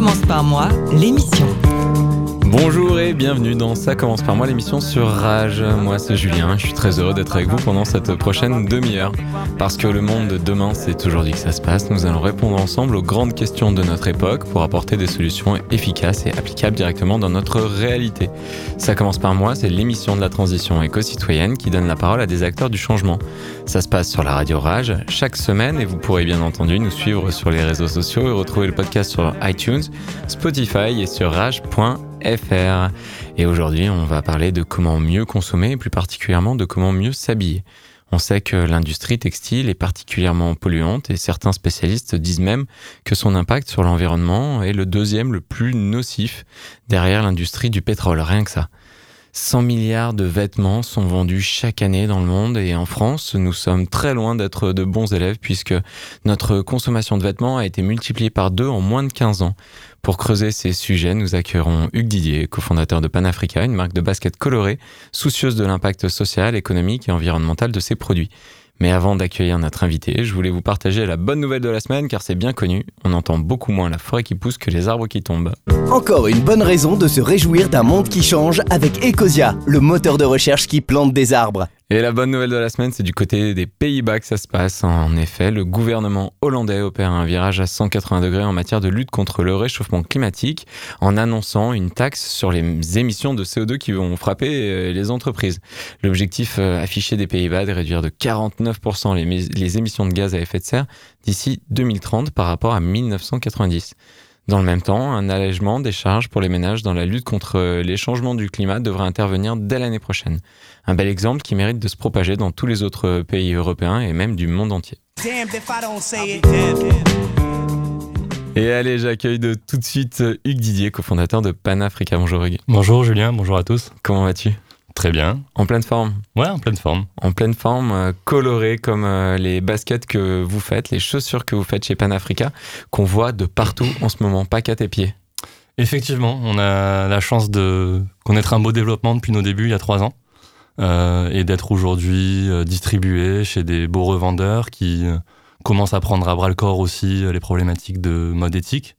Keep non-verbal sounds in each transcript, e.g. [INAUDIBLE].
commence par moi, l'émission. Bonjour et bienvenue dans Ça commence par moi l'émission sur Rage. Moi c'est Julien, je suis très heureux d'être avec vous pendant cette prochaine demi-heure. Parce que le monde de demain c'est aujourd'hui que ça se passe, nous allons répondre ensemble aux grandes questions de notre époque pour apporter des solutions efficaces et applicables directement dans notre réalité. Ça commence par moi, c'est l'émission de la transition éco-citoyenne qui donne la parole à des acteurs du changement. Ça se passe sur la radio Rage chaque semaine et vous pourrez bien entendu nous suivre sur les réseaux sociaux et retrouver le podcast sur iTunes, Spotify et sur rage.fr. Et aujourd'hui, on va parler de comment mieux consommer et plus particulièrement de comment mieux s'habiller. On sait que l'industrie textile est particulièrement polluante et certains spécialistes disent même que son impact sur l'environnement est le deuxième le plus nocif derrière l'industrie du pétrole, rien que ça. 100 milliards de vêtements sont vendus chaque année dans le monde et en France, nous sommes très loin d'être de bons élèves puisque notre consommation de vêtements a été multipliée par deux en moins de 15 ans. Pour creuser ces sujets, nous accueillerons Hugues Didier, cofondateur de Panafrica, une marque de basket colorée, soucieuse de l'impact social, économique et environnemental de ses produits. Mais avant d'accueillir notre invité, je voulais vous partager la bonne nouvelle de la semaine car c'est bien connu, on entend beaucoup moins la forêt qui pousse que les arbres qui tombent. Encore une bonne raison de se réjouir d'un monde qui change avec Ecosia, le moteur de recherche qui plante des arbres. Et la bonne nouvelle de la semaine, c'est du côté des Pays-Bas que ça se passe. En effet, le gouvernement hollandais opère un virage à 180 degrés en matière de lutte contre le réchauffement climatique en annonçant une taxe sur les émissions de CO2 qui vont frapper les entreprises. L'objectif affiché des Pays-Bas est de réduire de 49% les, les émissions de gaz à effet de serre d'ici 2030 par rapport à 1990. Dans le même temps, un allègement des charges pour les ménages dans la lutte contre les changements du climat devrait intervenir dès l'année prochaine. Un bel exemple qui mérite de se propager dans tous les autres pays européens et même du monde entier. Et allez, j'accueille de tout de suite Hugues Didier, cofondateur de Panafrica. Bonjour Hugues. Bonjour Julien, bonjour à tous. Comment vas-tu? Très bien. En pleine forme Ouais, en pleine forme. En pleine forme, euh, colorée comme euh, les baskets que vous faites, les chaussures que vous faites chez Panafrica, qu'on voit de partout en ce moment, pas qu'à tes pieds. Effectivement, on a la chance de connaître un beau développement depuis nos débuts il y a trois ans euh, et d'être aujourd'hui distribué chez des beaux revendeurs qui commencent à prendre à bras le corps aussi les problématiques de mode éthique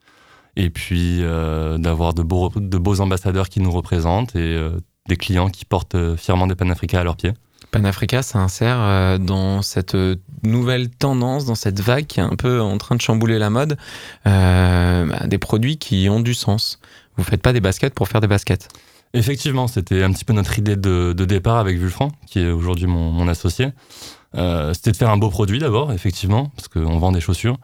et puis euh, d'avoir de beaux, de beaux ambassadeurs qui nous représentent et euh, des clients qui portent fièrement des Panafrica à leurs pieds. Panafrica s'insère dans cette nouvelle tendance, dans cette vague qui est un peu en train de chambouler la mode, euh, bah, des produits qui ont du sens. Vous faites pas des baskets pour faire des baskets. Effectivement, c'était un petit peu notre idée de, de départ avec Vulfran, qui est aujourd'hui mon, mon, associé. Euh, c'était de faire un beau produit d'abord, effectivement, parce qu'on vend des chaussures,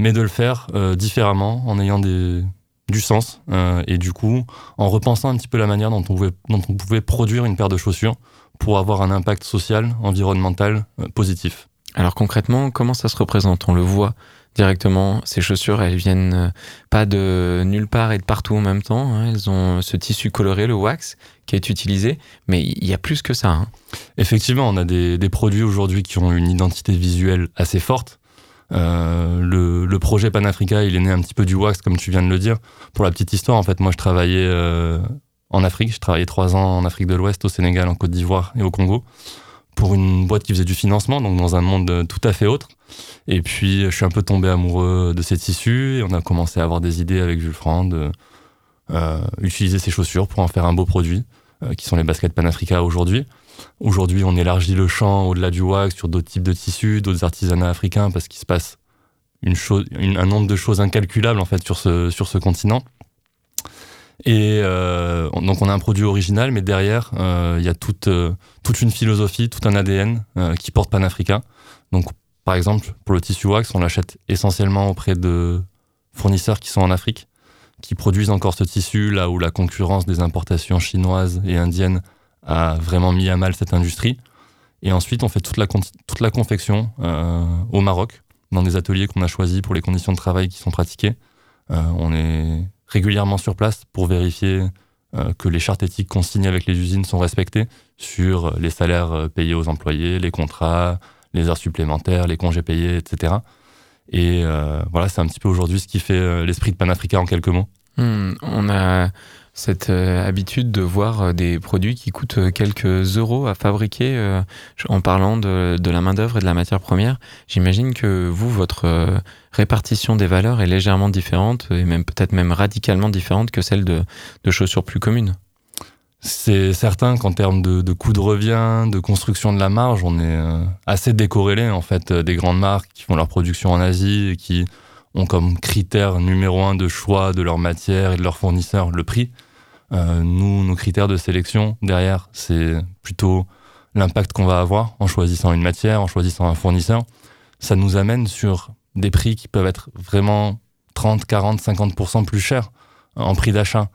mais de le faire euh, différemment, en ayant des, du sens, euh, et du coup, en repensant un petit peu la manière dont on pouvait, dont on pouvait produire une paire de chaussures pour avoir un impact social, environnemental euh, positif. Alors concrètement, comment ça se représente? On le voit directement, ces chaussures, elles viennent euh, pas de nulle part et de partout en même temps. Hein. Elles ont ce tissu coloré, le wax, qui est utilisé, mais il y a plus que ça. Hein. Effectivement, on a des, des produits aujourd'hui qui ont une identité visuelle assez forte. Euh, le, le, projet Panafrica, il est né un petit peu du wax, comme tu viens de le dire. Pour la petite histoire, en fait, moi, je travaillais euh, en Afrique. Je travaillais trois ans en Afrique de l'Ouest, au Sénégal, en Côte d'Ivoire et au Congo pour une boîte qui faisait du financement, donc dans un monde tout à fait autre. Et puis, je suis un peu tombé amoureux de ces tissus et on a commencé à avoir des idées avec Jules Franc de euh, utiliser ces chaussures pour en faire un beau produit, euh, qui sont les baskets Panafrica aujourd'hui. Aujourd'hui, on élargit le champ au-delà du wax sur d'autres types de tissus, d'autres artisanats africains, parce qu'il se passe une chose, un nombre de choses incalculables en fait sur ce, sur ce continent. Et euh, donc on a un produit original, mais derrière il euh, y a toute euh, toute une philosophie, tout un ADN qui porte Panafrica. Donc par exemple pour le tissu wax, on l'achète essentiellement auprès de fournisseurs qui sont en Afrique, qui produisent encore ce tissu là où la concurrence des importations chinoises et indiennes a vraiment mis à mal cette industrie. Et ensuite, on fait toute la, toute la confection au Maroc, dans des ateliers qu'on a choisis pour les conditions de travail qui sont pratiquées. on est régulièrement sur place pour vérifier que les chartes éthiques qu'on signe avec les usines sont respectées sur les salaires payés aux employés, les contrats, les heures supplémentaires, les congés payés, etc. Et euh, voilà, c'est un petit peu aujourd'hui ce qui fait euh, l'esprit de Panafrica en quelques mots. Hmm, on a cette euh, habitude de voir des produits qui coûtent quelques euros à fabriquer en parlant de, la main-d'œuvre et de la matière première. J'imagine que vous, votre répartition des valeurs est légèrement différente et même peut-être même radicalement différente que celle de, chaussures plus communes. C'est certain qu'en termes de, de coût de revient, de construction de la marge, on est euh, assez décorrélé en fait euh, des grandes marques qui font leur production en Asie et qui ont comme critère numéro un de choix de leur matière et de leurs fournisseurs le prix. Euh, nous, nos critères de sélection derrière, c'est plutôt l'impact qu'on va avoir en choisissant une matière, en choisissant un fournisseur. Ça nous amène sur des prix qui peuvent être vraiment 30, 40, 50% plus chers en prix d'achat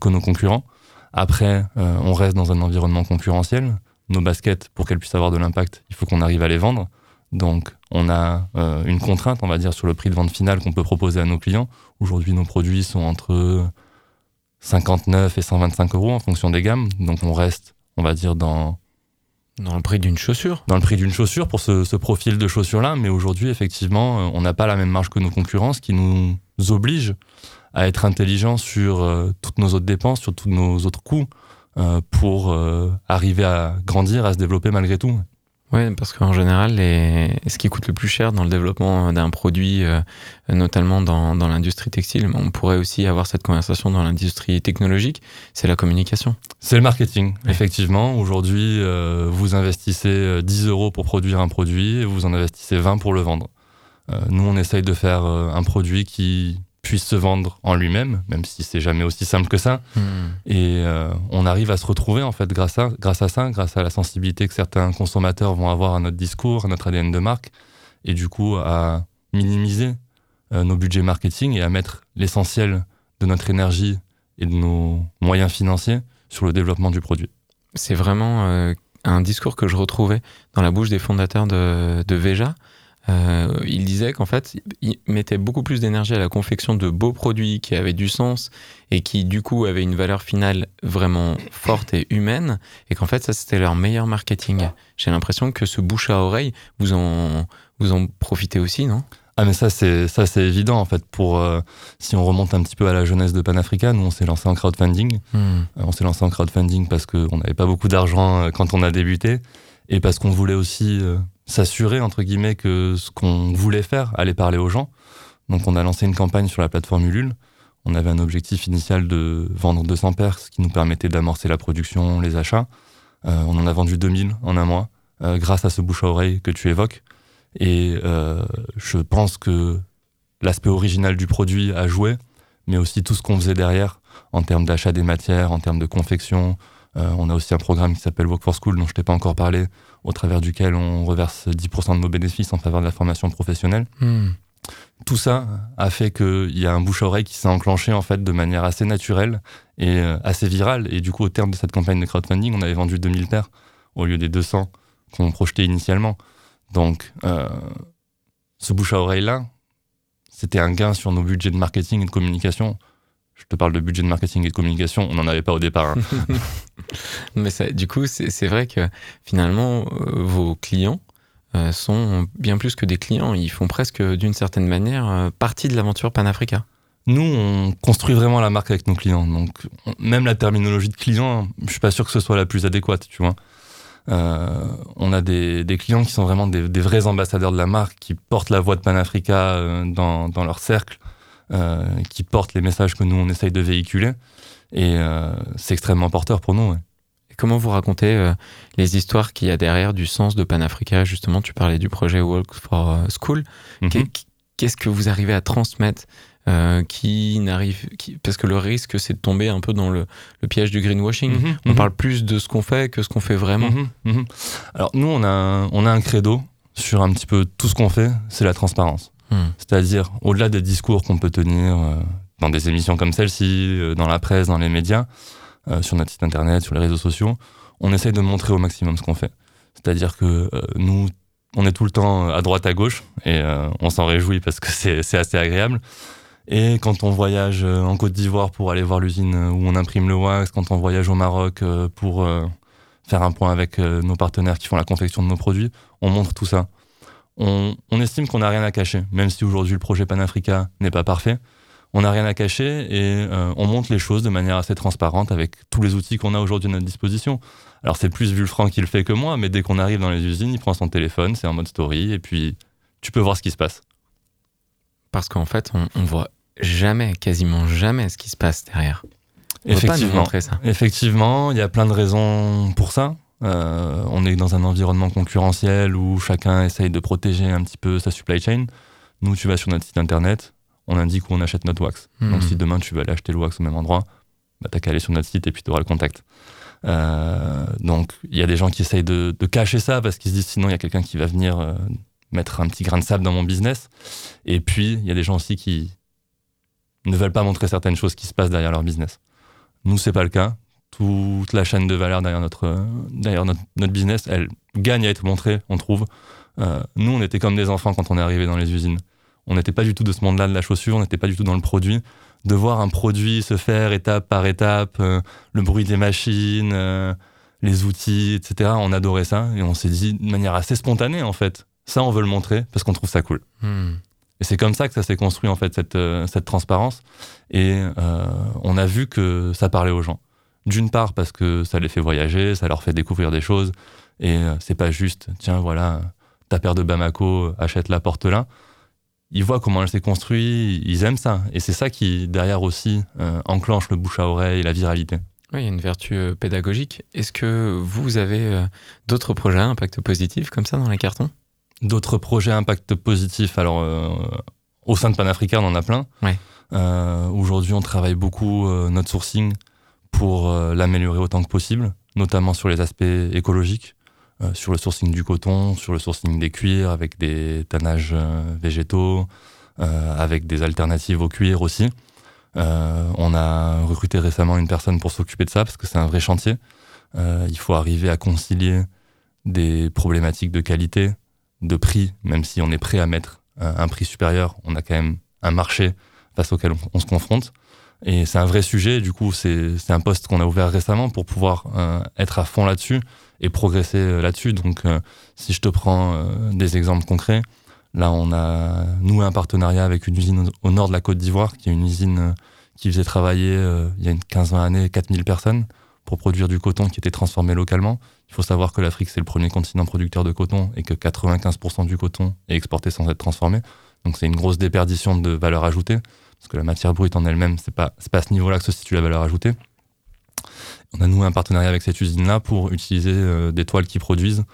que nos concurrents. Après, euh, on reste dans un environnement concurrentiel. Nos baskets, pour qu'elles puissent avoir de l'impact, il faut qu'on arrive à les vendre. Donc, on a euh, une contrainte, on va dire, sur le prix de vente final qu'on peut proposer à nos clients. Aujourd'hui, nos produits sont entre 59 et 125 euros en fonction des gammes. Donc, on reste, on va dire, dans dans le prix d'une chaussure Dans le prix d'une chaussure pour ce, ce profil de chaussure-là. Mais aujourd'hui, effectivement, euh, on n'a pas la même marge que nos concurrents, ce qui nous oblige à être intelligent sur euh, toutes nos autres dépenses, sur tous nos autres coûts, euh, pour euh, arriver à grandir, à se développer malgré tout. Oui, parce qu'en général, les... ce qui coûte le plus cher dans le développement d'un produit, notamment dans, dans l'industrie textile, on pourrait aussi avoir cette conversation dans l'industrie technologique, c'est la communication. C'est le marketing, effectivement. Aujourd'hui, vous investissez 10 euros pour produire un produit et vous en investissez 20 pour le vendre. nous, on essaye de faire un produit qui puisse se vendre en lui-même, même si c'est jamais aussi simple que ça. Hmm. Et euh, on arrive à se retrouver en fait grâce à, grâce à ça, grâce à la sensibilité que certains consommateurs vont avoir à notre discours, à notre ADN de marque, et du coup à minimiser euh, nos budgets marketing et à mettre l'essentiel de notre énergie et de nos moyens financiers sur le développement du produit. C'est vraiment euh, un discours que je retrouvais dans la bouche des fondateurs de, de Veja. Euh, il disait qu'en fait, il mettait beaucoup plus d'énergie à la confection de beaux produits qui avaient du sens et qui, du coup, avaient une valeur finale vraiment forte et humaine, et qu'en fait, ça, c'était leur meilleur marketing. J'ai l'impression que ce bouche à oreille, vous en, vous en profitez aussi, non? Ah mais ça c'est ça c'est évident en fait pour euh, si on remonte un petit peu à la jeunesse de Panafrica nous on s'est lancé en crowdfunding hmm. euh, on s'est lancé en crowdfunding parce qu'on n'avait pas beaucoup d'argent quand on a débuté et parce qu'on voulait aussi s'assurer, entre guillemets, que ce qu'on voulait faire allait parler aux gens. Donc on a lancé une campagne sur la plateforme Ulule. On avait un objectif initial de vendre 200 paires, ce qui nous permettait d'amorcer la production, les achats. Euh, on en a vendu 2000 en un mois, euh, grâce à ce bouche à oreille que tu évoques. Et euh, je pense que l'aspect original du produit a joué, mais aussi tout ce qu'on faisait derrière, en termes d'achat des matières, en termes de confection. on a aussi un programme qui s'appelle Work for School, dont je t'ai pas encore parlé, au travers duquel on reverse 10% de nos bénéfices en faveur de la formation professionnelle. Hmm. Tout ça a fait qu'il y a un bouche-oreille qui s'est enclenché en fait de manière assez naturelle et euh, assez virale. Et du coup, au terme de cette campagne de crowdfunding, on avait vendu 2000 paires au lieu des 200 qu'on projetait initialement. Donc, euh, ce bouche-à-oreille-là, c'était un gain sur nos budgets de marketing et de communication je te parle de budget de marketing et de communication, on n'en avait pas au départ. Hein. [LAUGHS] Mais ça, du coup, c'est vrai que finalement, euh, vos clients euh, sont bien plus que des clients. Ils font presque, d'une certaine manière, euh, partie de l'aventure Panafrica. Nous, on construit vraiment la marque avec nos clients. Donc, même la terminologie de client, je suis pas sûr que ce soit la plus adéquate, tu vois. on a des, des, clients qui sont vraiment des, des, vrais ambassadeurs de la marque, qui portent la voix de Panafrica dans, dans leur cercle. Euh, qui portent les messages que nous, on essaye de véhiculer. Et euh, c'est extrêmement porteur pour nous. Et comment vous racontez euh, les histoires qu'il y a derrière du sens de Panafrica? Justement, tu parlais du projet Walk for School. Mhm. Qu'est-ce que vous arrivez à transmettre qui n'arrive parce que le risque c'est de tomber un peu dans le, piège du greenwashing. Mhm, on mhm. parle plus de ce qu'on fait que ce qu'on fait vraiment. Alors nous on a on a un credo sur un petit peu tout ce qu'on fait, c'est la transparence. Hmm. C'est-à-dire, au-delà des discours qu'on peut tenir euh, dans des émissions comme celle-ci, euh, dans la presse, dans les médias, euh, sur notre site internet, sur les réseaux sociaux, on essaye de montrer au maximum ce qu'on fait. C'est-à-dire que nous, on est tout le temps à droite, à gauche, et on s'en réjouit parce que [LAUGHS] c'est assez agréable. Et quand on voyage en Côte d'Ivoire pour aller voir l'usine où on imprime le wax, quand on voyage au Maroc pour faire un point avec nos partenaires qui font la confection de nos produits, on montre tout ça. On, on estime qu'on n'a rien à cacher, même si aujourd'hui le projet Panafrica n'est pas parfait. On n'a rien à cacher et euh, on montre les choses de manière assez transparente avec tous les outils qu'on a aujourd'hui à notre disposition. Alors c'est plus Vulfran qui le fait que moi, mais dès qu'on arrive dans les usines, il prend son téléphone, c'est en mode story, et puis tu peux voir ce qui se passe. Parce qu'en fait, on, on voit jamais, quasiment jamais ce qui se passe derrière. On peut pas nous Effectivement. montrer ça. Effectivement, il y a plein de raisons pour ça. Euh, on est dans un environnement concurrentiel où chacun essaye de protéger un petit peu sa supply chain. Nous, tu vas sur notre site internet, on indique où on achète notre wax. Mhm. Donc si demain tu veux aller acheter le wax au même endroit, bah, t'as qu'à aller sur notre site et puis tu auras le contact. Euh, donc il y a des gens qui essayent de, de cacher ça parce qu'ils se disent sinon il y a quelqu'un qui va venir euh, mettre un petit grain de sable dans mon business. Et puis il y a des gens aussi qui ne veulent pas montrer certaines choses qui se passent derrière leur business. Nous, c'est pas le cas. Toute la chaîne de valeur derrière notre, derrière notre, notre business, elle gagne à être montrée, on trouve. Euh, nous, on était comme des enfants quand on est arrivé dans les usines. On n'était pas du tout de ce monde-là de la chaussure, on n'était pas du tout dans le produit. De voir un produit se faire étape par étape, euh, le bruit des machines, euh, les outils, etc. On adorait ça et on s'est dit de manière assez spontanée en fait. Ça, on veut le montrer parce qu'on trouve ça cool. Hmm. Et c'est comme ça que ça s'est construit en fait cette, cette transparence. Et on a vu que ça parlait aux gens. D'une part parce que ça les fait voyager, ça leur fait découvrir des choses. Et euh, c'est pas juste, tiens voilà, ta paire de Bamako, achète la porte là. Ils voient comment elle s'est construite, ils aiment ça. Et c'est ça qui derrière aussi euh, enclenche le bouche à oreille et la viralité. Oui, il y a une vertu euh, pédagogique. Est-ce que vous avez euh, d'autres projets à impact positif comme ça dans les cartons? D'autres projets à impact positif, alors euh, au sein de Panafrica, on en a plein. Ouais. Euh, Aujourd'hui, on travaille beaucoup euh, notre sourcing pour euh, l'améliorer autant que possible, notamment sur les aspects écologiques, euh, sur le sourcing du coton, sur le sourcing des cuirs avec des tannages euh, végétaux, avec des alternatives au cuir aussi. On a recruté récemment une personne pour s'occuper de ça parce que c'est un vrai chantier. Il faut arriver à concilier des problématiques de qualité, de prix, même si on est prêt à mettre un prix supérieur, on a quand même un marché face auquel on, on se confronte. Et c'est un vrai sujet, du coup, c'est un poste qu'on a ouvert récemment pour pouvoir euh, être à fond là-dessus et progresser euh, là-dessus. Donc, euh, si je te prends des exemples concrets, là, on a noué un partenariat avec une usine au nord de la Côte d'Ivoire, qui est une usine qui faisait travailler, il y a une 15-20 années, 4000 personnes pour produire du coton qui était transformé localement. Il faut savoir que l'Afrique, c'est le premier continent producteur de coton et que 95% du coton est exporté sans être transformé. Donc c'est une grosse déperdition de valeur ajoutée, parce que la matière brute en elle-même, c'est pas, pas à ce niveau-là que se situe la valeur ajoutée. On a noué un partenariat avec cette usine-là pour utiliser euh, des toiles qui produisent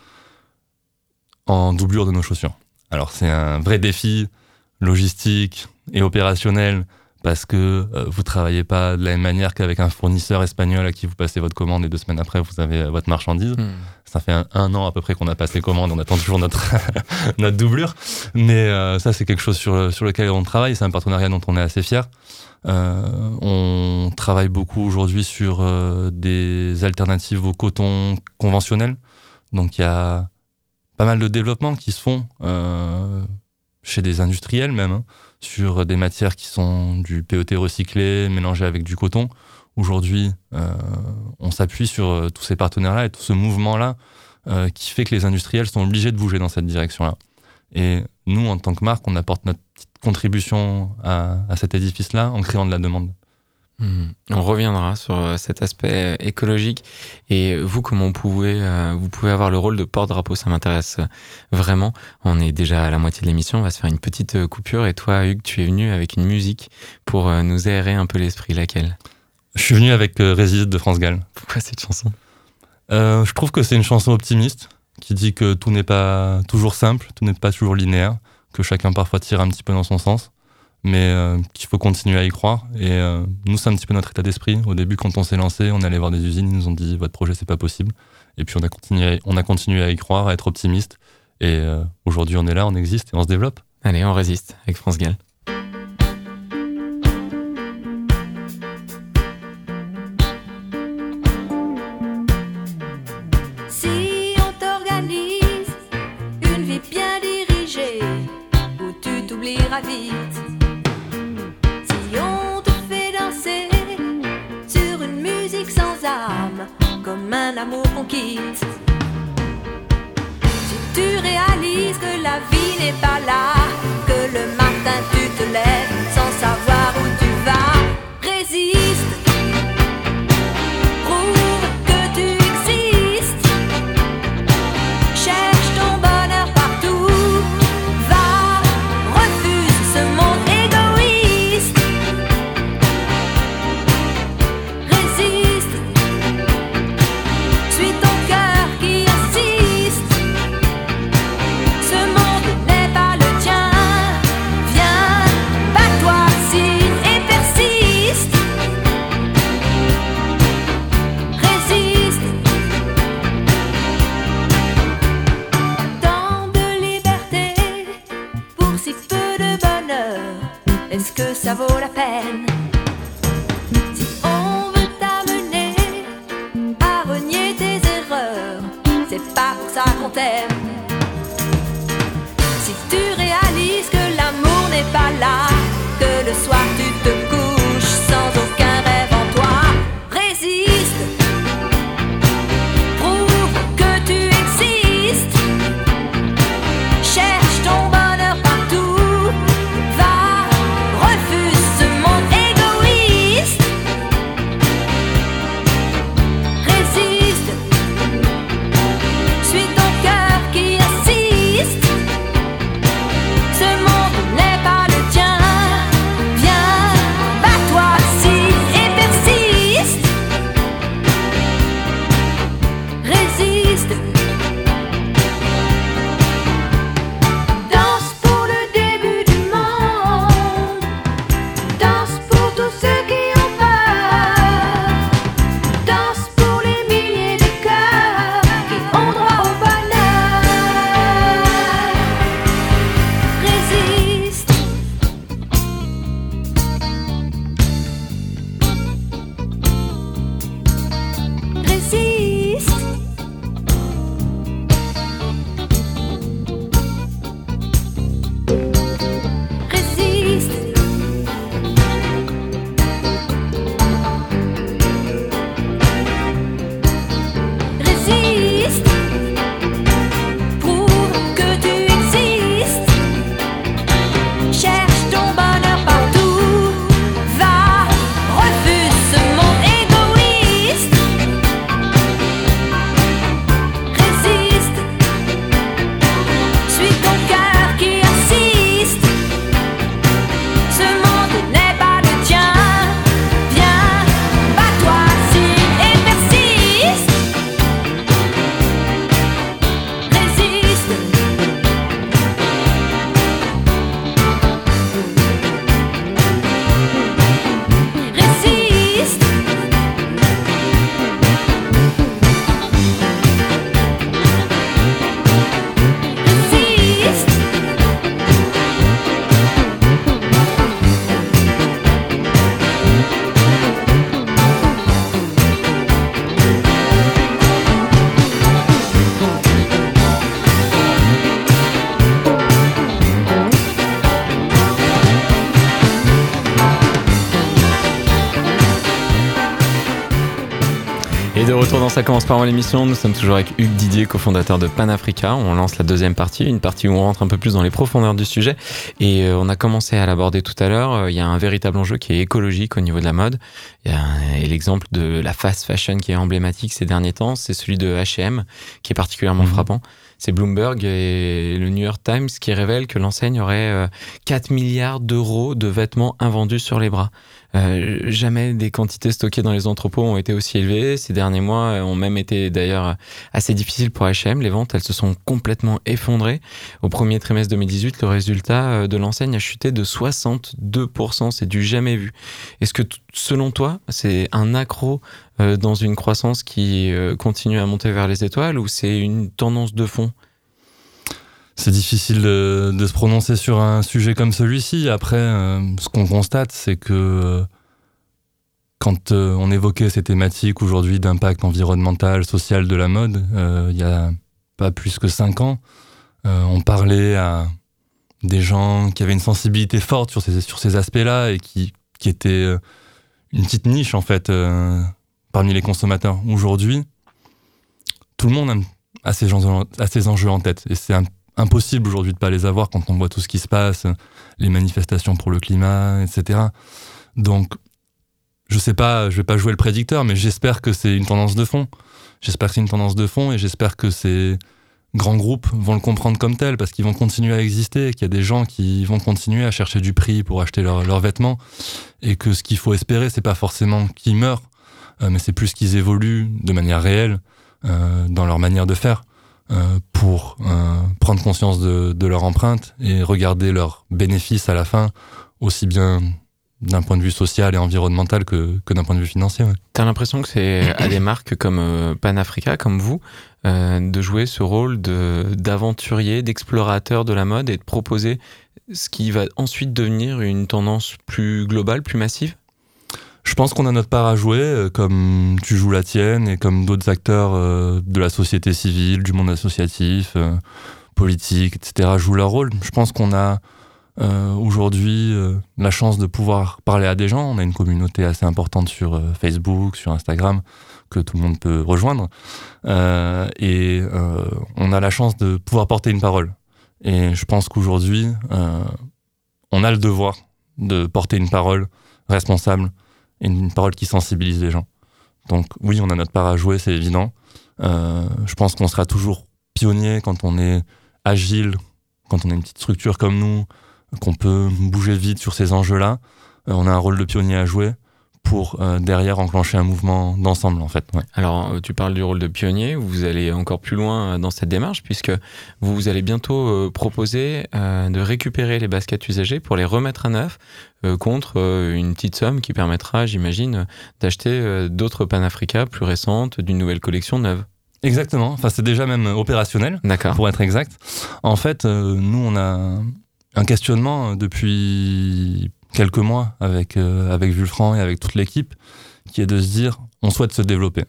en doublure de nos chaussures. Alors c'est un vrai défi logistique et opérationnel parce que euh, vous travaillez pas de la même manière qu'avec un fournisseur espagnol à qui vous passez votre commande et deux semaines après vous avez euh, votre marchandise. Hmm. Ça fait un, un an à peu près qu'on a passé commande, on attend toujours notre, [LAUGHS] notre doublure. Mais euh, ça, c'est quelque chose sur, sur lequel on travaille. C'est un partenariat dont on est assez fier. Euh, on travaille beaucoup aujourd'hui sur des alternatives au coton conventionnel. Donc il y a pas mal de développements qui se font chez des industriels même, hein, sur des matières qui sont du PET recyclé mélangé avec du coton. Aujourd'hui, euh, on s'appuie sur euh, tous ces partenaires-là et tout ce mouvement-là euh, qui fait que les industriels sont obligés de bouger dans cette direction-là. Et nous, en tant que marque, on apporte notre petite contribution à, à cet édifice-là en créant de la demande. On reviendra sur euh, cet aspect euh, écologique. Et vous comment vous pouvez euh, vous pouvez avoir le rôle de porte-drapeau? Ça m'intéresse vraiment. On est déjà à la moitié de l'émission. On va se faire une petite coupure. Et toi Hugues tu es venu avec une musique pour nous aérer un peu l'esprit. Laquelle? Je suis venu avec Résiste de France Gall. pourquoi cette chanson? Euh, je trouve que c'est une chanson optimiste qui dit que tout n'est pas toujours simple, tout n'est pas toujours linéaire, que chacun parfois tire un petit peu dans son sens, mais euh, qu'il faut continuer à y croire. Et euh, nous, c'est un petit peu notre état d'esprit. Au début, quand on s'est lancé, on allait voir des usines, ils nous ont dit votre projet, c'est pas possible. Et puis on a continué, on a continué à y croire, à être optimiste. Et euh, aujourd'hui, on est là, on existe et on se développe. allez on résiste avec France Gall Est-ce que ça Et de retour dans Ça commence par moi l'émission, nous sommes toujours avec Hugues Didier, cofondateur de Panafrica. On lance la deuxième partie, une partie où on rentre un peu plus dans les profondeurs du sujet. Et euh, on a commencé à l'aborder tout à l'heure. Euh, Il y a un véritable enjeu qui est écologique au niveau de la mode. Il y a l'exemple de la fast fashion qui est emblématique ces derniers temps, c'est celui de H&M, qui est particulièrement Mhm. frappant. C'est Bloomberg et le New York Times qui révèlent que l'enseigne aurait euh, 4 milliards d'euros de vêtements invendus sur les bras. Euh, jamais des quantités stockées dans les entrepôts ont été aussi élevées. Ces derniers mois euh, ont même été d'ailleurs assez difficiles pour H&M. Les ventes, elles se sont complètement effondrées. Au premier trimestre 2018, le résultat euh, de l'enseigne a chuté de 62%. C'est du jamais vu. Est-ce que selon toi, c'est un accro dans une croissance qui continue à monter vers les étoiles ou c'est une tendance de fond? C'est difficile de, se prononcer sur un sujet comme celui-ci. Après, euh, ce qu'on constate, c'est que euh, quand euh, on évoquait ces thématiques aujourd'hui d'impact environnemental, social de la mode, il y a pas plus que cinq ans, on parlait à des gens qui avaient une sensibilité forte sur ces, aspects-là et qui, qui étaient une petite niche en fait parmi les consommateurs. Aujourd'hui, tout le monde a ces, a ces enjeux en tête et c'est impossible aujourd'hui de pas les avoir quand on voit tout ce qui se passe, les manifestations pour le climat, etc. Donc, je sais pas, je vais pas jouer le prédicteur, mais j'espère que c'est une tendance de fond. J'espère que c'est une tendance de fond et j'espère que ces grands groupes vont le comprendre comme tel parce qu'ils vont continuer à exister, qu'il y a des gens qui vont continuer à chercher du prix pour acheter leurs vêtements et que ce qu'il faut espérer, c'est pas forcément qu'ils meurent, euh, mais c'est plus qu'ils évoluent de manière réelle euh, dans leur manière de faire pour prendre conscience de, de leur empreinte et regarder leurs bénéfices à la fin aussi bien d'un point de vue social et environnemental que, que d'un point de vue financier. Ouais. T'as l'impression que c'est [COUGHS] à des marques comme euh, Panafrica, comme vous, euh, de jouer ce rôle d'aventurier, d'explorateur de la mode et de proposer ce qui va ensuite devenir une tendance plus globale, plus massive? Je pense qu'on a notre part à jouer, euh, comme tu joues la tienne et comme d'autres acteurs euh, de la société civile, du monde associatif, euh, politique, etc. jouent leur rôle. Je pense qu'on a aujourd'hui la chance de pouvoir parler à des gens. On a une communauté assez importante sur Facebook, sur Instagram, que tout le monde peut rejoindre. et on a la chance de pouvoir porter une parole. Et je pense qu'aujourd'hui, on a le devoir de porter une parole responsable une parole qui sensibilise les gens. Donc oui, on a notre part à jouer, c'est évident. je pense qu'on sera toujours pionnier quand on est agile, quand on a une petite structure comme nous, qu'on peut bouger vite sur ces enjeux-là. Euh, on a un rôle de pionnier à jouer pour euh, derrière enclencher un mouvement d'ensemble en fait. Alors euh, tu parles du rôle de pionnier, vous allez encore plus loin dans cette démarche puisque vous allez bientôt proposer de récupérer les baskets usagées pour les remettre à neuf contre une petite somme qui permettra, j'imagine, d'acheter d'autres Panafrica plus récentes d'une nouvelle collection neuve. Exactement, enfin c'est déjà même opérationnel pour être exact. En fait, nous on a un questionnement euh, depuis quelques mois avec, euh, avec Vulfran et avec toute l'équipe, qui est de se dire, on souhaite se développer.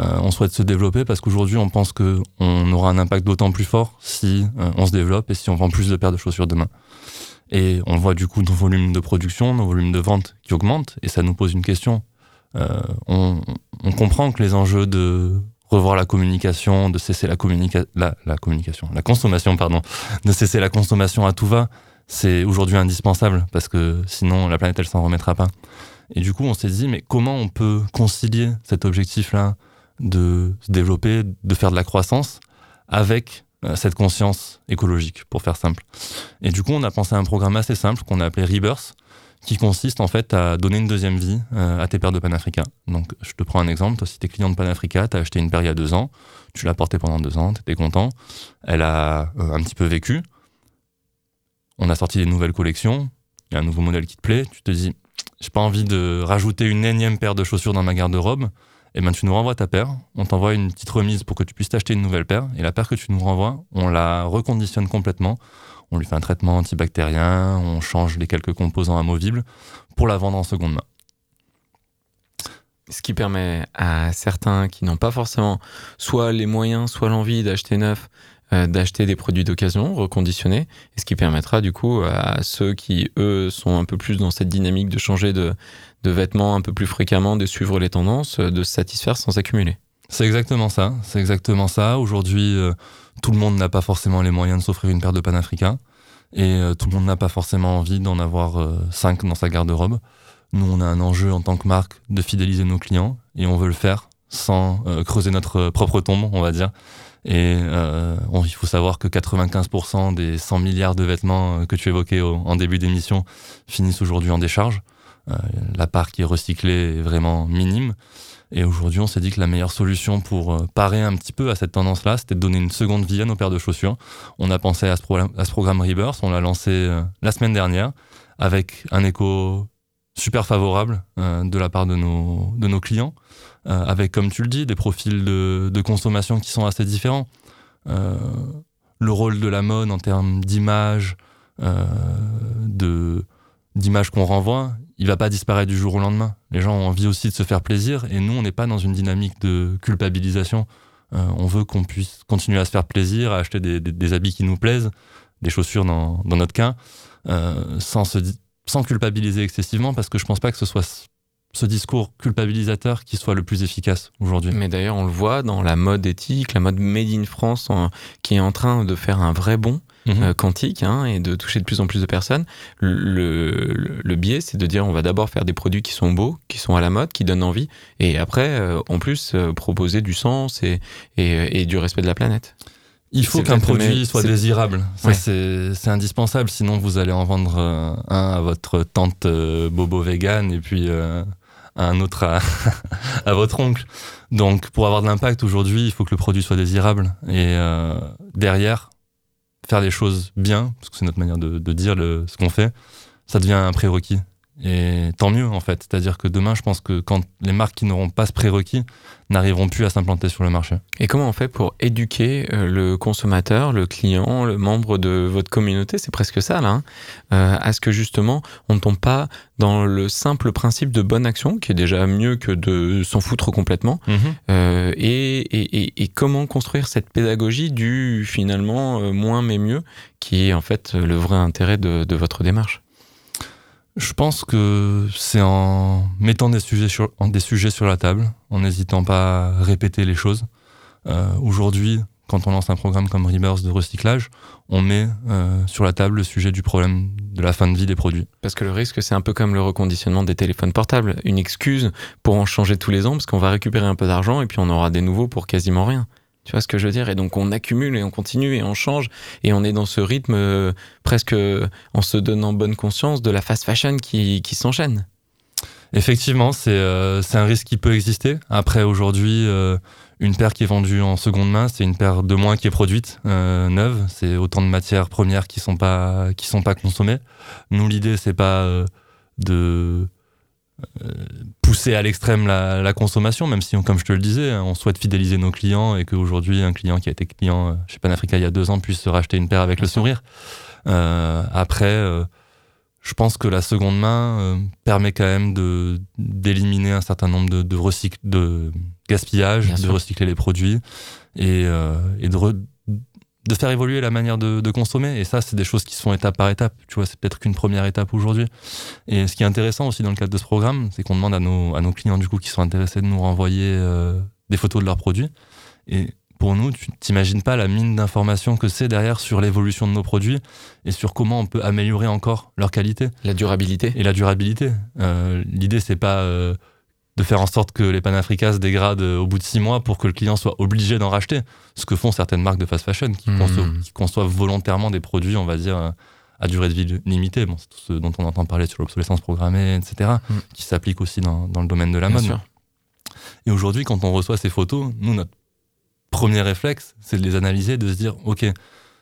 Euh, on souhaite se développer parce qu'aujourd'hui, on pense qu'on aura un impact d'autant plus fort si on se développe et si on vend plus de paires de chaussures demain. Et on voit du coup nos volumes de production, nos volumes de vente qui augmentent, et ça nous pose une question. on, on, comprend que les enjeux de revoir la communication, de cesser la, communication, la, communication, la consommation, pardon, de cesser la consommation à tout va, c'est aujourd'hui indispensable parce que sinon la planète elle s'en remettra pas. Et du coup, on s'est dit mais comment on peut concilier cet objectif-là de se développer, de faire de la croissance avec euh, cette conscience écologique, pour faire simple. Et du coup, on a pensé à un programme assez simple qu'on a appelé Rebirth, qui consiste en fait à donner une deuxième vie euh, à tes paires de Panafrica. Donc je te prends un exemple, toi si t'es client de Panafrica, t'as acheté une paire il y a deux ans, tu l'as portée pendant deux ans, t'étais content, elle a euh, un petit peu vécu, on a sorti des nouvelles collections, il y a un nouveau modèle qui te plaît, tu te dis j'ai pas envie de rajouter une énième paire de chaussures dans ma garde-robe, et eh ben tu nous renvoies ta paire, on t'envoie une petite remise pour que tu puisses t'acheter une nouvelle paire, et la paire que tu nous renvoies, on la reconditionne complètement, on lui fait un traitement antibactérien, on change les quelques composants amovibles pour la vendre en seconde main. Ce qui permet à certains qui n'ont pas forcément soit les moyens, soit l'envie d'acheter neuf, d'acheter des produits d'occasion reconditionnés, et ce qui permettra du coup à ceux qui, eux, sont un peu plus dans cette dynamique de changer de, de vêtements un peu plus fréquemment, de suivre les tendances, de se satisfaire sans accumuler. C'est exactement ça. C'est exactement ça. Aujourd'hui, euh, tout le monde n'a pas forcément les moyens de s'offrir une paire de panafricains et euh, tout le monde n'a pas forcément envie d'en avoir euh, cinq dans sa garde-robe. Nous, on a un enjeu en tant que marque de fidéliser nos clients et on veut le faire sans creuser notre propre tombe, on va dire. Et il faut savoir que 95% des 100 milliards de vêtements que tu évoquais en début d'émission finissent aujourd'hui en décharge. la part qui est recyclée est vraiment minime. Et aujourd'hui, on s'est dit que la meilleure solution pour euh, parer un petit peu à cette tendance-là, c'était de donner une seconde vie à nos paires de chaussures. On a pensé à ce, programme Rebirth, on l'a lancé euh, la semaine dernière avec un écho super favorable euh, de la part de nos clients, avec, comme tu le dis, des profils de, consommation qui sont assez différents. le rôle de la mode en termes d'image, de d'image qu'on renvoie, il va pas disparaître du jour au lendemain. Les gens ont envie aussi de se faire plaisir et nous, on n'est pas dans une dynamique de culpabilisation. Euh, on veut qu'on puisse continuer à se faire plaisir, à acheter des, habits qui nous plaisent, des chaussures dans, notre cas, euh, sans, se, culpabiliser excessivement, parce que je pense pas que ce soit ce- discours culpabilisateur qui soit le plus efficace aujourd'hui. Mais d'ailleurs, on le voit dans la mode éthique, la mode made in France, en- qui est en train de faire un vrai bond Mhm. euh, quantique hein, et de toucher de plus en plus de personnes. Le, le, le biais, c'est de dire on va d'abord faire des produits qui sont beaux, qui sont à la mode, qui donnent envie, et après, euh, en plus, euh, proposer du sens et, et, et du respect de la planète. Il faut qu'un produit soit désirable. Ouais. c'est c'est indispensable. Sinon, vous allez en vendre euh, un à votre tante euh, bobo vegan et puis euh, un autre à, [LAUGHS] à votre oncle. Donc, pour avoir de l'impact aujourd'hui, il faut que le produit soit désirable. Et euh, derrière, faire les choses bien, parce que c'est notre manière de, de dire le, ce qu'on fait, ça devient un prérequis. Et tant mieux, en fait. C'est-à-dire que demain, je pense que quand les marques qui n'auront pas ce prérequis n'arriveront plus à s'implanter sur le marché. Et comment on fait pour éduquer euh, le consommateur, le client, le membre de votre communauté, c'est presque ça là, hein, euh, à ce que justement on ne tombe pas dans le simple principe de bonne action, qui est déjà mieux que de s'en foutre complètement, euh, et, et, et, et comment construire cette pédagogie du finalement euh, moins mais mieux, qui est en fait le vrai intérêt de, de votre démarche? Je pense que c'est en mettant des sujets, sur, des sujets sur la table, en n'hésitant pas à répéter les choses. Euh, Aujourd'hui, quand on lance un programme comme Rebirth de recyclage, on met euh, sur la table le sujet du problème de la fin de vie des produits. Parce que le risque, c'est un peu comme le reconditionnement des téléphones portables. Une excuse pour en changer tous les ans, parce qu'on va récupérer un peu d'argent et puis on aura des nouveaux pour quasiment rien. Tu vois ce que je veux dire? Et donc on accumule et on continue et on change et on est dans ce rythme euh, presque euh, en se donnant bonne conscience de la fast fashion qui, qui s'enchaîne. Effectivement, c'est euh, un risque qui peut exister. Après, aujourd'hui, euh, une paire qui est vendue en seconde main, c'est une paire de moins qui est produite neuve. C'est autant de matières premières qui sont pas qui sont pas consommées. Nous, l'idée, c'est pas de pousser à l'extrême la, la consommation, même si, on- comme je te le disais, hein, on souhaite fidéliser nos clients et qu'aujourd'hui, un client qui a été client euh, chez Panafrica il y a deux ans puisse se racheter une paire avec le sourire. Euh, après, euh, je pense que la seconde main euh, permet quand même de d'éliminer un certain nombre de, de, recyc- de gaspillage, Bien de sûr. recycler les produits et, et de, re- de faire évoluer la manière de, de consommer. Et ça, c'est des choses qui se font étape par étape. Tu vois, c'est peut-être qu'une première étape aujourd'hui. Et ce qui est intéressant aussi dans le cadre de ce programme, c'est qu'on demande à nos, à nos clients du coup qui sont intéressés de nous renvoyer euh, des photos de leurs produits. Et pour nous, tu t'imagines pas la mine d'informations que c'est derrière sur l'évolution de nos produits et sur comment on peut améliorer encore leur qualité La durabilité. et la durabilité. Euh, L'idée, c'est pas euh, de faire en sorte que les panafricas se dégradent au bout de six mois pour que le client soit obligé d'en racheter. Ce que font certaines marques de fast fashion qui, Mhm. conçoivent, qui conçoivent volontairement des produits, on va dire, euh, à durée de vie limitée. Bon, c'est tout ce dont on entend parler sur l'obsolescence programmée, etc., Mhm. qui s'applique aussi dans, dans le domaine de la Bien mode. sûr. Et aujourd'hui, quand on reçoit ces photos, nous, notre premier réflexe, c'est de les analyser, de se dire, OK,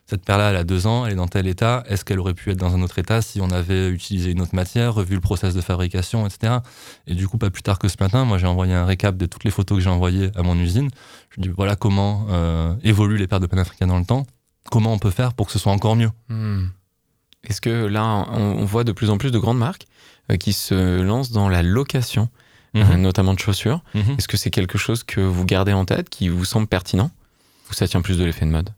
cette paire-là, elle a deux ans, elle est dans tel état, est-ce qu'elle aurait pu être dans un autre état si on avait utilisé une autre matière, revu le process de fabrication, etc. Et du coup, pas plus tard que ce matin, moi, j'ai envoyé un récap de toutes les photos que j'ai envoyées à mon usine. Je dis, voilà comment euh, évoluent les paires de Panafrica dans le temps, comment on peut faire pour que ce soit encore mieux? Hmm. Est-ce que là, on, on voit de plus en plus de grandes marques euh, qui se lancent dans la location, euh, Mhm. notamment de chaussures? Mhm. Est-ce que c'est quelque chose que vous gardez en tête, qui vous semble pertinent? Ou ça tient plus de l'effet de mode?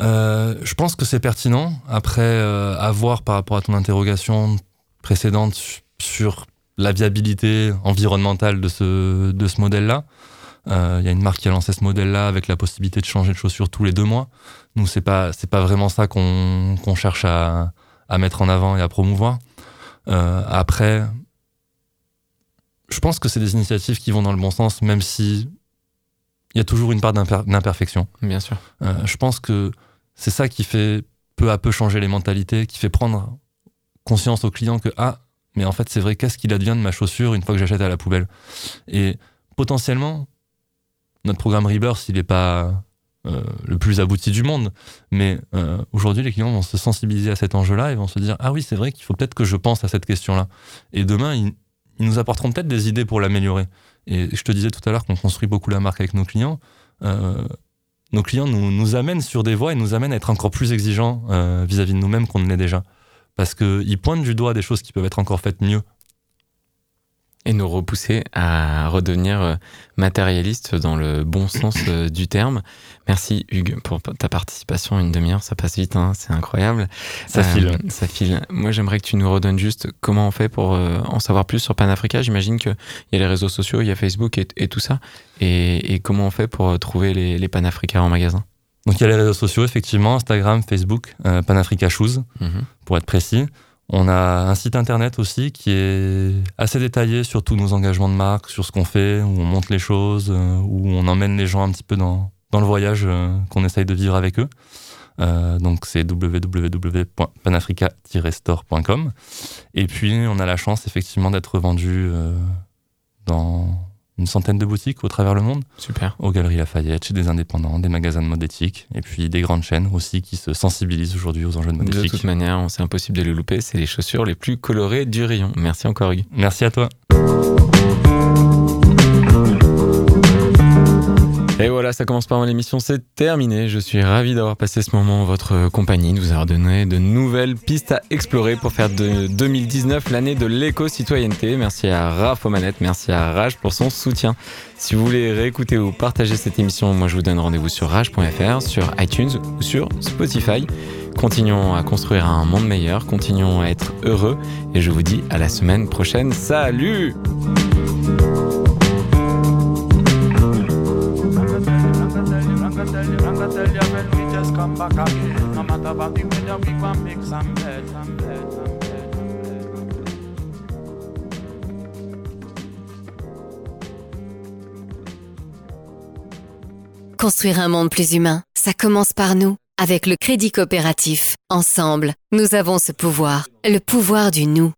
Euh, je pense que c'est pertinent. Après, euh, à voir par rapport à ton interrogation précédente su- sur la viabilité environnementale de ce, de ce modèle-là. Euh, Il y a une marque qui a lancé ce modèle-là avec la possibilité de changer de chaussures tous les deux mois. Nous, c'est pas c'est pas vraiment ça qu'on qu'on cherche à, à mettre en avant et à promouvoir. Euh, après, je pense que c'est des initiatives qui vont dans le bon sens, même si il y a toujours une part d'imper- d'imperfection. Bien sûr. Je pense que c'est ça qui fait peu à peu changer les mentalités, qui fait prendre conscience au client que ah, mais en fait c'est vrai, qu'est-ce qu'il advient de ma chaussure une fois que j'achète à la poubelle? Et potentiellement, notre programme Rebirth, il n'est pas euh, le plus abouti du monde, mais euh, aujourd'hui les clients vont se sensibiliser à cet enjeu-là et vont se dire ah oui c'est vrai qu'il faut peut-être que je pense à cette question-là. Et demain ils, nous apporteront peut-être des idées pour l'améliorer. Et je te disais tout à l'heure qu'on construit beaucoup la marque avec nos clients. Euh, nos clients nous, amènent sur des voies et nous amènent à être encore plus exigeants euh, vis-à-vis de nous-mêmes qu'on ne l'est déjà. Parce qu'ils pointent du doigt des choses qui peuvent être encore faites mieux. Et nous repousser à redevenir euh, matérialiste dans le bon [COUGHS] sens euh, du terme. Merci Hugues pour ta participation. Une demi-heure, ça passe vite, hein, c'est incroyable. Ça file. Ça file. Moi, j'aimerais que tu nous redonnes juste comment on fait pour euh, en savoir plus sur Panafrica. J'imagine qu'il y a les réseaux sociaux, il y a Facebook et, et tout ça. Et, et, comment on fait pour euh, trouver les, les Panafrica en magasin? Donc il y a les réseaux sociaux, effectivement, Instagram, Facebook, euh, Panafrica Shoes, Mhm. pour être précis. On a un site internet aussi qui est assez détaillé sur tous nos engagements de marque, sur ce qu'on fait, où on monte les choses, euh, où on emmène les gens un petit peu dans, le voyage euh, qu'on essaye de vivre avec eux. Euh, donc c'est www.panafrica-store.com. Et puis on a la chance effectivement d'être vendu dans une centaine de boutiques au travers le monde, Super. aux Galeries Lafayette, chez des indépendants, des magasins de mode éthique, et puis des grandes chaînes aussi qui se sensibilisent aujourd'hui aux enjeux de mode De éthique. toute manière, c'est impossible de les louper. C'est les chaussures les plus colorées du rayon. Merci encore Hugues. Merci à toi. Ça commence par l'émission, c'est terminé. Je suis ravi d'avoir passé ce moment en votre compagnie, de vous avoir donné de nouvelles pistes à explorer pour faire de 2019 l'année de l'éco-citoyenneté. Merci à Raph aux manettes, merci à Rage pour son soutien. Si vous voulez réécouter ou partager cette émission, moi je vous donne rendez-vous sur rage.fr, sur iTunes ou sur Spotify. Continuons à construire un monde meilleur, continuons à être heureux et je vous dis à la semaine prochaine. Salut Construire un monde plus humain, ça commence par nous. Avec le crédit coopératif, ensemble, nous avons ce pouvoir, le pouvoir du nous.